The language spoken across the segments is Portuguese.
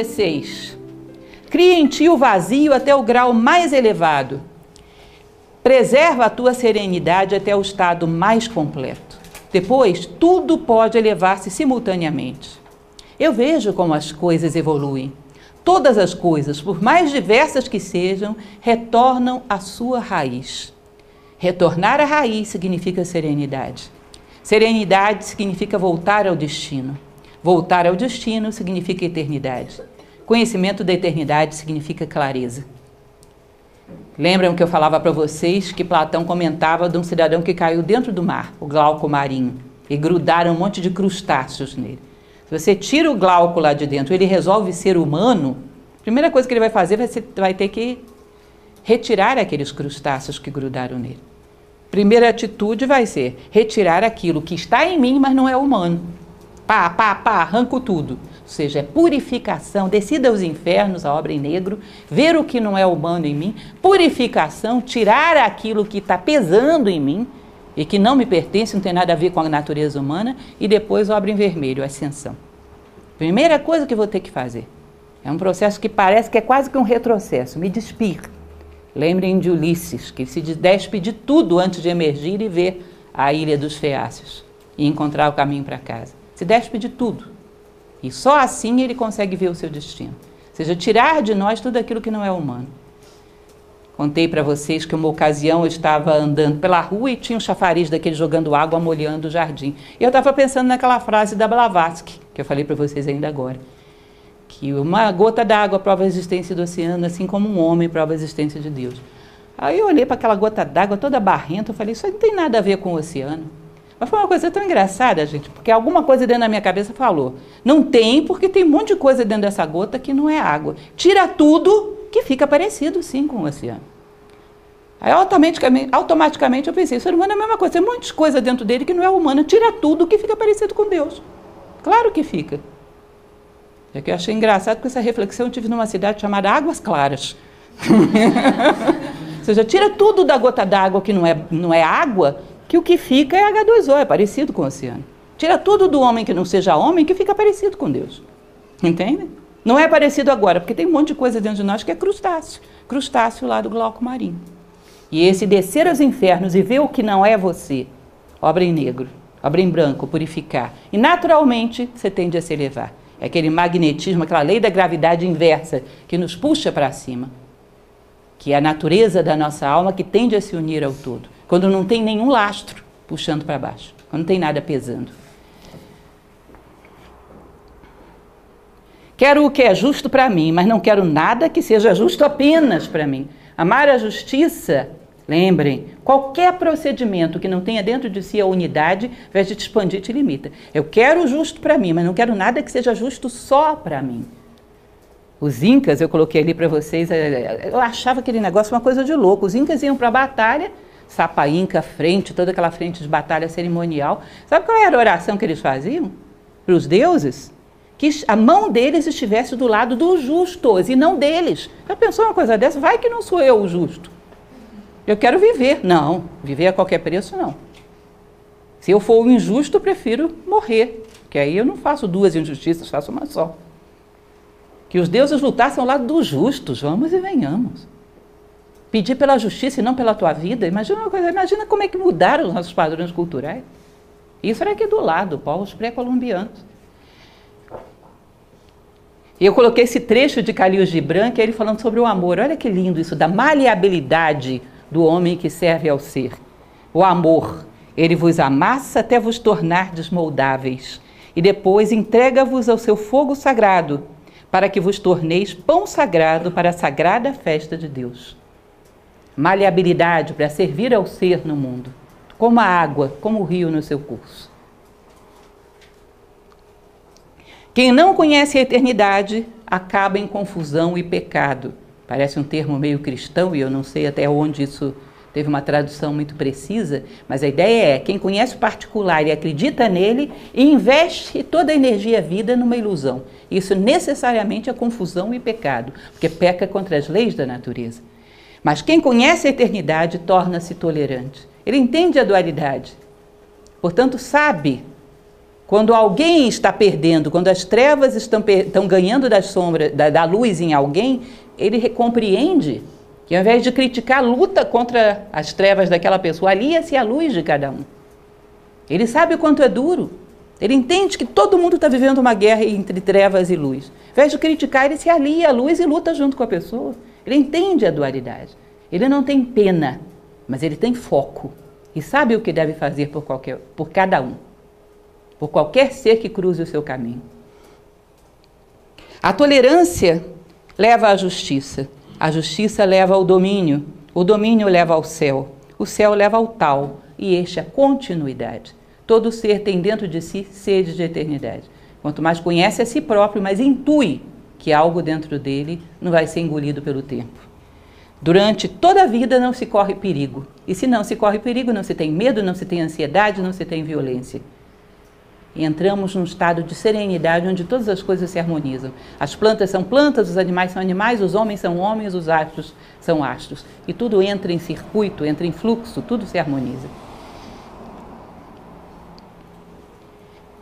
16. Cria em ti o vazio até o grau mais elevado. Preserva a tua serenidade até o estado mais completo. Depois, tudo pode elevar-se simultaneamente. Eu vejo como as coisas evoluem. Todas as coisas, por mais diversas que sejam, retornam à sua raiz. Retornar à raiz significa serenidade. Serenidade significa voltar ao destino. Voltar ao destino significa eternidade. Conhecimento da eternidade significa clareza. Lembram que eu falava para vocês que Platão comentava de um cidadão que caiu dentro do mar, o glauco marinho, e grudaram um monte de crustáceos nele. Se você tira o glauco lá de dentro, ele resolve ser humano, a primeira coisa que ele vai fazer vai, ser, vai ter que retirar aqueles crustáceos que grudaram nele. Primeira atitude vai ser retirar aquilo que está em mim, mas não é humano. Pá, pá, pá, arranco tudo. Ou seja, é purificação, descida aos infernos, a obra em negro, ver o que não é humano em mim, purificação, tirar aquilo que está pesando em mim e que não me pertence, não tem nada a ver com a natureza humana, e depois obra em vermelho, ascensão. Primeira coisa que vou ter que fazer. É um processo que parece que é quase que um retrocesso, me despir. Lembrem de Ulisses, que se despe de tudo antes de emergir e ver a ilha dos Feácios e encontrar o caminho para casa se despe de tudo. E só assim ele consegue ver o seu destino. Ou seja, tirar de nós tudo aquilo que não é humano. Contei para vocês que uma ocasião eu estava andando pela rua e tinha um chafariz daquele jogando água, molhando o jardim. E eu estava pensando naquela frase da Blavatsky, que eu falei para vocês ainda agora. Que uma gota d'água prova a existência do oceano, assim como um homem prova a existência de Deus. Aí eu olhei para aquela gota d'água toda barrenta, eu falei, isso não tem nada a ver com o oceano. Mas foi uma coisa tão engraçada, gente, porque alguma coisa dentro da minha cabeça falou. Não tem, porque tem um monte de coisa dentro dessa gota que não é água. Tira tudo, que fica parecido sim com o oceano. Aí automaticamente, automaticamente eu pensei, o ser humano é a mesma coisa, tem um monte de coisa dentro dele que não é humana. Tira tudo que fica parecido com Deus. Claro que fica. É que eu achei engraçado porque essa reflexão eu tive numa cidade chamada Águas Claras. Ou seja, tira tudo da gota d'água que não é, não é água, que o que fica é H2O, é parecido com o oceano. Tira tudo do homem que não seja homem, que fica parecido com Deus. Entende? Não é parecido agora, porque tem um monte de coisa dentro de nós que é crustáceo. Crustáceo lá do glauco marinho. E esse descer aos infernos e ver o que não é você, obra em negro, obra em branco, purificar. E naturalmente você tende a se elevar. É aquele magnetismo, aquela lei da gravidade inversa que nos puxa para cima. Que é a natureza da nossa alma que tende a se unir ao todo quando não tem nenhum lastro puxando para baixo, quando não tem nada pesando. Quero o que é justo para mim, mas não quero nada que seja justo apenas para mim. Amar a justiça, lembrem, qualquer procedimento que não tenha dentro de si a unidade, ao invés de te expandir, te limita. Eu quero o justo para mim, mas não quero nada que seja justo só para mim. Os incas, eu coloquei ali para vocês, eh, eu achava aquele negócio uma coisa de louco. Os incas iam para a batalha Sapa Inca, frente, toda aquela frente de batalha cerimonial. Sabe qual era a oração que eles faziam? Para os deuses? Que a mão deles estivesse do lado dos justos e não deles. Já pensou uma coisa dessa? Vai que não sou eu o justo. Eu quero viver. Não, viver a qualquer preço não. Se eu for o injusto, eu prefiro morrer. Que aí eu não faço duas injustiças, faço uma só. Que os deuses lutassem ao lado dos justos, vamos e venhamos pedir pela justiça e não pela tua vida. Imagina uma coisa, imagina como é que mudaram os nossos padrões culturais. Isso era aqui do lado, povos pré-colombianos. E eu coloquei esse trecho de Calil Gibran, que é ele falando sobre o amor. Olha que lindo isso, da maleabilidade do homem que serve ao ser. O amor, ele vos amassa até vos tornar desmoldáveis, e depois entrega-vos ao seu fogo sagrado, para que vos torneis pão sagrado para a sagrada festa de Deus maleabilidade para servir ao ser no mundo, como a água, como o rio no seu curso. Quem não conhece a eternidade acaba em confusão e pecado. Parece um termo meio cristão e eu não sei até onde isso teve uma tradução muito precisa, mas a ideia é: quem conhece o particular e acredita nele, investe toda a energia e vida numa ilusão. Isso necessariamente é confusão e pecado, porque peca contra as leis da natureza. Mas quem conhece a eternidade torna-se tolerante. Ele entende a dualidade. Portanto, sabe Quando alguém está perdendo, quando as trevas estão, estão ganhando da sombra, da, da luz em alguém, ele compreende que ao invés de criticar, luta contra as trevas daquela pessoa, alia-se à luz de cada um. Ele sabe o quanto é duro. Ele entende que todo mundo está vivendo uma guerra entre trevas e luz. Ao invés de criticar, ele se alia à luz e luta junto com a pessoa. Ele entende a dualidade. Ele não tem pena, mas ele tem foco e sabe o que deve fazer por, qualquer, por cada um, por qualquer ser que cruze o seu caminho. A tolerância leva à justiça, a justiça leva ao domínio, o domínio leva ao céu, o céu leva ao tal, e este à continuidade. Todo ser tem dentro de si sede de eternidade. Quanto mais conhece a si próprio, mais intui que algo dentro dele não vai ser engolido pelo tempo. Durante toda a vida não se corre perigo. E se não se corre perigo, não se tem medo, não se tem ansiedade, não se tem violência. Entramos num estado de serenidade onde todas as coisas se harmonizam. As plantas são plantas, os animais são animais, os homens são homens, os astros são astros. E tudo entra em circuito, entra em fluxo, tudo se harmoniza.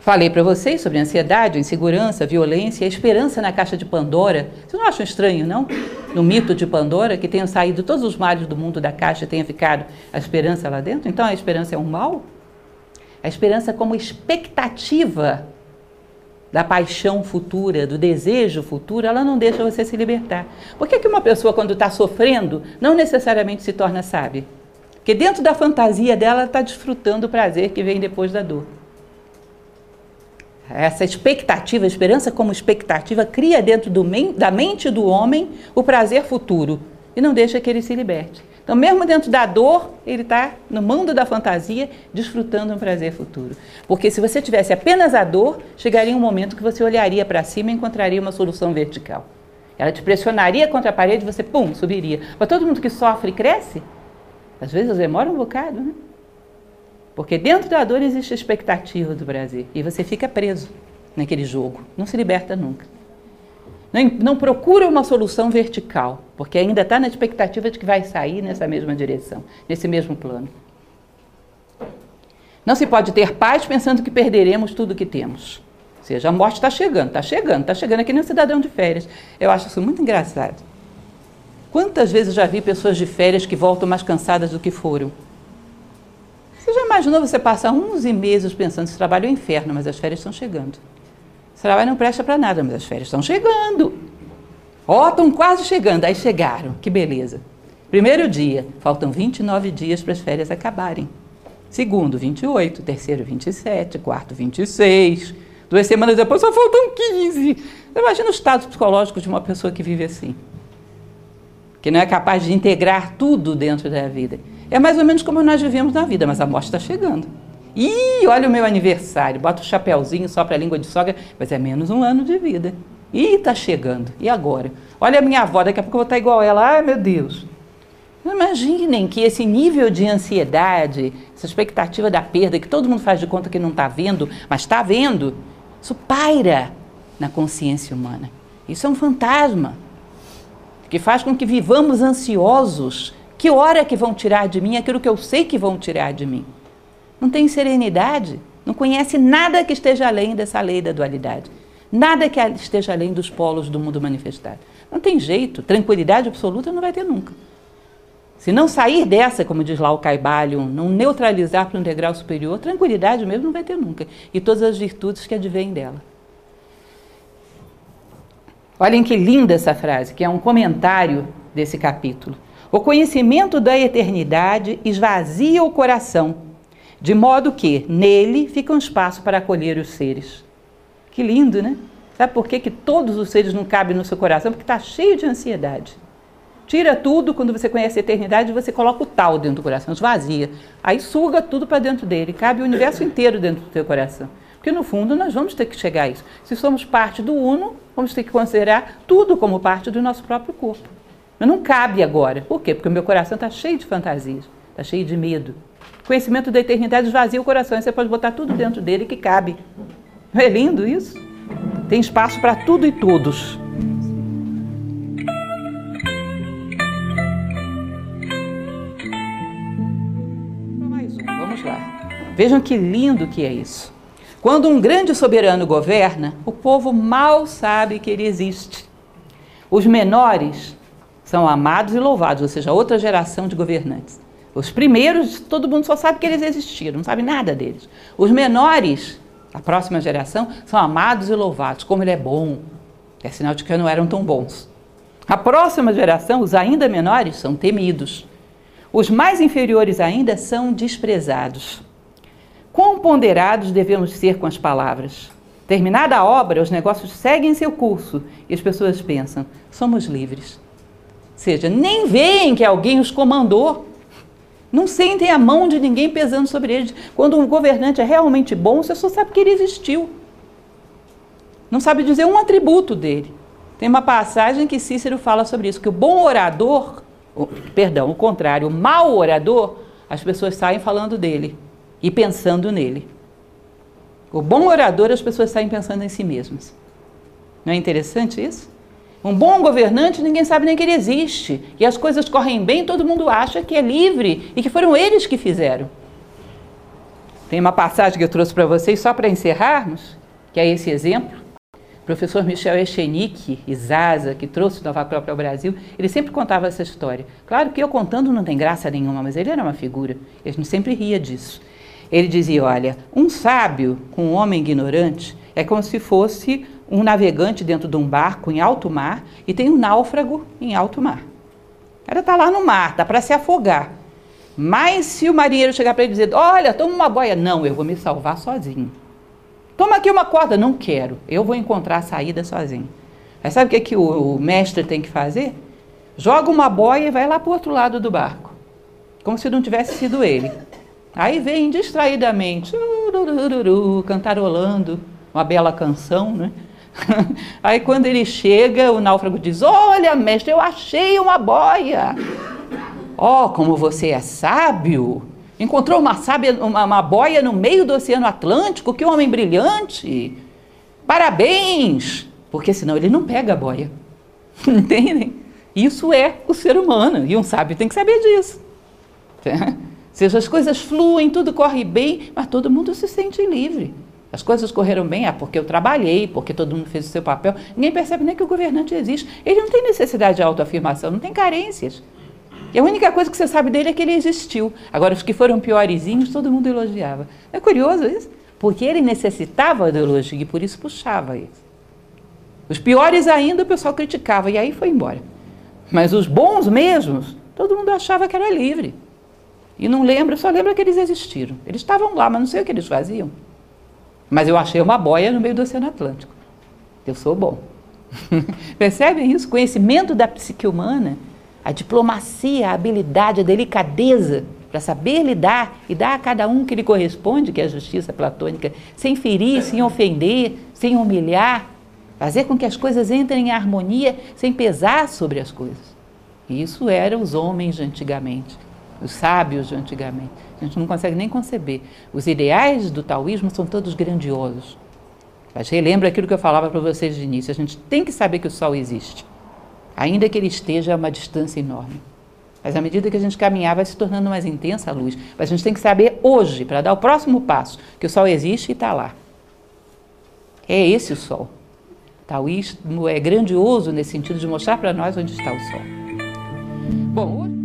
Falei para vocês sobre ansiedade, insegurança, violência, a esperança na caixa de Pandora. Vocês não acham estranho, não? No mito de Pandora, que tenham saído todos os males do mundo da caixa e tenha ficado a esperança lá dentro? Então a esperança é um mal? A esperança como expectativa da paixão futura, do desejo futuro, ela não deixa você se libertar. Por que, que uma pessoa, quando está sofrendo, não necessariamente se torna sábia? Porque dentro da fantasia dela, está desfrutando o prazer que vem depois da dor essa expectativa, esperança como expectativa, cria dentro da mente do homem o prazer futuro e não deixa que ele se liberte. Então, mesmo dentro da dor, ele está no mundo da fantasia, desfrutando um prazer futuro. Porque se você tivesse apenas a dor, chegaria um momento que você olharia para cima e encontraria uma solução vertical. Ela te pressionaria contra a parede e você, pum, subiria. Mas todo mundo que sofre cresce? Às vezes demora um bocado, né? Porque dentro da dor existe a expectativa do prazer. E você fica preso naquele jogo. Não se liberta nunca. Não, não procura uma solução vertical, porque ainda está na expectativa de que vai sair nessa mesma direção, nesse mesmo plano. Não se pode ter paz pensando que perderemos tudo que temos. Ou seja, a morte está chegando, está chegando, está chegando aqui nem um cidadão de férias. Eu acho isso muito engraçado. Quantas vezes já vi pessoas de férias que voltam mais cansadas do que foram? Você já imaginou você passar 11 meses pensando esse trabalho é um inferno, mas as férias estão chegando. Esse trabalho não presta para nada, mas as férias estão chegando. Ó, oh, estão quase chegando. Aí chegaram, que beleza. Primeiro dia, faltam 29 dias para as férias acabarem. Segundo, 28. Terceiro, 27. Quarto, 26. Duas semanas depois só faltam 15. Você imagina o estado psicológico de uma pessoa que vive assim. Que não é capaz de integrar tudo dentro da vida. É mais ou menos como nós vivemos na vida, mas a morte está chegando. Ih, olha o meu aniversário, bota o chapéuzinho só para a língua de sogra, mas é menos um ano de vida. Ih, está chegando. E agora? Olha a minha avó, daqui a pouco eu vou estar igual ela. Ai, meu Deus. Imaginem que esse nível de ansiedade, essa expectativa da perda, que todo mundo faz de conta que não está vendo, mas está vendo, isso paira na consciência humana. Isso é um fantasma que faz com que vivamos ansiosos que hora que vão tirar de mim aquilo que eu sei que vão tirar de mim? Não tem serenidade, não conhece nada que esteja além dessa lei da dualidade. Nada que esteja além dos polos do mundo manifestado. Não tem jeito, tranquilidade absoluta não vai ter nunca. Se não sair dessa, como diz lá o Caibalion, não neutralizar para um degrau superior, tranquilidade mesmo não vai ter nunca. E todas as virtudes que advêm dela. Olhem que linda essa frase, que é um comentário desse capítulo. O conhecimento da eternidade esvazia o coração, de modo que nele fica um espaço para acolher os seres. Que lindo, né? Sabe por que, que todos os seres não cabem no seu coração? Porque está cheio de ansiedade. Tira tudo, quando você conhece a eternidade, você coloca o tal dentro do coração, esvazia. Aí suga tudo para dentro dele, cabe o universo inteiro dentro do seu coração. Porque no fundo nós vamos ter que chegar a isso. Se somos parte do Uno, vamos ter que considerar tudo como parte do nosso próprio corpo. Mas não cabe agora. Por quê? Porque o meu coração está cheio de fantasias, está cheio de medo. Conhecimento da eternidade esvazia o coração e você pode botar tudo dentro dele que cabe. Não é lindo isso? Tem espaço para tudo e todos. Mais um, vamos lá. Vejam que lindo que é isso. Quando um grande soberano governa, o povo mal sabe que ele existe. Os menores são amados e louvados, ou seja, outra geração de governantes. Os primeiros, todo mundo só sabe que eles existiram, não sabe nada deles. Os menores, a próxima geração, são amados e louvados, como ele é bom. É sinal de que não eram tão bons. A próxima geração, os ainda menores, são temidos. Os mais inferiores ainda são desprezados. Quão ponderados devemos ser com as palavras? Terminada a obra, os negócios seguem seu curso e as pessoas pensam: somos livres. Seja, nem veem que alguém os comandou. Não sentem a mão de ninguém pesando sobre eles. Quando um governante é realmente bom, você só sabe que ele existiu. Não sabe dizer um atributo dele. Tem uma passagem que Cícero fala sobre isso, que o bom orador, perdão, o contrário, o mau orador, as pessoas saem falando dele e pensando nele. O bom orador, as pessoas saem pensando em si mesmas. Não é interessante isso? Um bom governante, ninguém sabe nem que ele existe. E as coisas correm bem, todo mundo acha que é livre e que foram eles que fizeram. Tem uma passagem que eu trouxe para vocês só para encerrarmos, que é esse exemplo professor Michel Echenique Zaza, que trouxe Nova Acrópole ao Brasil, ele sempre contava essa história. Claro que eu contando não tem graça nenhuma, mas ele era uma figura. A gente sempre ria disso. Ele dizia: olha, um sábio com um homem ignorante é como se fosse um navegante dentro de um barco em alto mar e tem um náufrago em alto mar. O cara está lá no mar, está para se afogar. Mas se o marinheiro chegar para ele dizer: olha, toma uma boia, não, eu vou me salvar sozinho. Toma aqui uma corda. Não quero. Eu vou encontrar a saída sozinho. Aí sabe o que, que o, o mestre tem que fazer? Joga uma boia e vai lá para o outro lado do barco. Como se não tivesse sido ele. Aí vem distraidamente, cantarolando uma bela canção, né? Aí quando ele chega, o náufrago diz: Olha, mestre, eu achei uma boia. Oh, como você é sábio! Encontrou uma, sábia, uma, uma boia no meio do Oceano Atlântico, que homem brilhante! Parabéns! Porque senão ele não pega a boia. Entendem? Isso é o ser humano e um sábio tem que saber disso. Seja as coisas fluem, tudo corre bem, mas todo mundo se sente livre. As coisas correram bem, é porque eu trabalhei, porque todo mundo fez o seu papel. Ninguém percebe nem que o governante existe. Ele não tem necessidade de autoafirmação, não tem carências. E a única coisa que você sabe dele é que ele existiu. Agora, os que foram piorzinhos, todo mundo elogiava. É curioso isso? Porque ele necessitava de elogio e por isso puxava isso. Os piores ainda o pessoal criticava e aí foi embora. Mas os bons mesmos, todo mundo achava que era livre. E não lembra, só lembra que eles existiram. Eles estavam lá, mas não sei o que eles faziam. Mas eu achei uma boia no meio do Oceano Atlântico. Eu sou bom. Percebem isso? Conhecimento da psique humana a diplomacia, a habilidade, a delicadeza para saber lidar e dar a cada um que lhe corresponde, que é a justiça platônica, sem ferir, sem ofender, sem humilhar, fazer com que as coisas entrem em harmonia sem pesar sobre as coisas. Isso eram os homens de antigamente, os sábios de antigamente. A gente não consegue nem conceber. Os ideais do taoísmo são todos grandiosos. Mas relembra aquilo que eu falava para vocês de início: a gente tem que saber que o sol existe ainda que ele esteja a uma distância enorme. Mas à medida que a gente caminhar, vai se tornando mais intensa a luz. Mas a gente tem que saber hoje, para dar o próximo passo, que o Sol existe e está lá. É esse o Sol. O taoísmo é grandioso nesse sentido de mostrar para nós onde está o Sol. Bom, hoje...